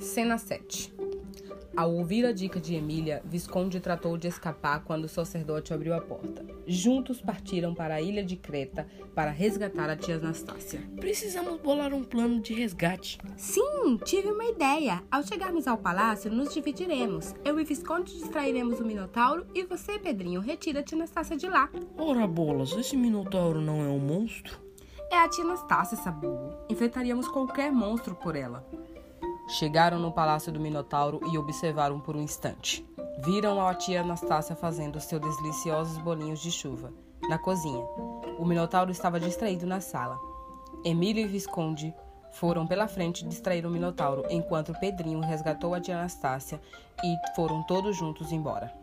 Cena 7 Ao ouvir a dica de Emília, Visconde tratou de escapar quando o sacerdote abriu a porta. Juntos partiram para a ilha de Creta para resgatar a tia Anastácia. Precisamos bolar um plano de resgate. Sim, tive uma ideia. Ao chegarmos ao palácio, nos dividiremos. Eu e Visconde distrairemos o Minotauro e você, Pedrinho, retira a tia Anastácia de lá. Ora bolas, esse minotauro não é um monstro? É a tia Anastácia, Sabugo. Enfrentaríamos qualquer monstro por ela. Chegaram no palácio do Minotauro e observaram por um instante. Viram a tia Anastácia fazendo seus deliciosos bolinhos de chuva na cozinha. O Minotauro estava distraído na sala. Emílio e Visconde foram pela frente distrair o Minotauro, enquanto Pedrinho resgatou a tia Anastácia e foram todos juntos embora.